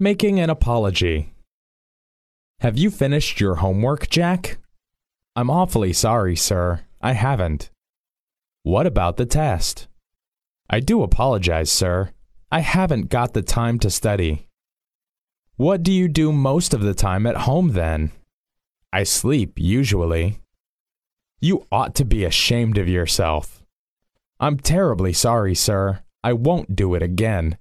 Making an apology. Have you finished your homework, Jack? I'm awfully sorry, sir. I haven't. What about the test? I do apologize, sir. I haven't got the time to study. What do you do most of the time at home then? I sleep, usually. You ought to be ashamed of yourself. I'm terribly sorry, sir. I won't do it again.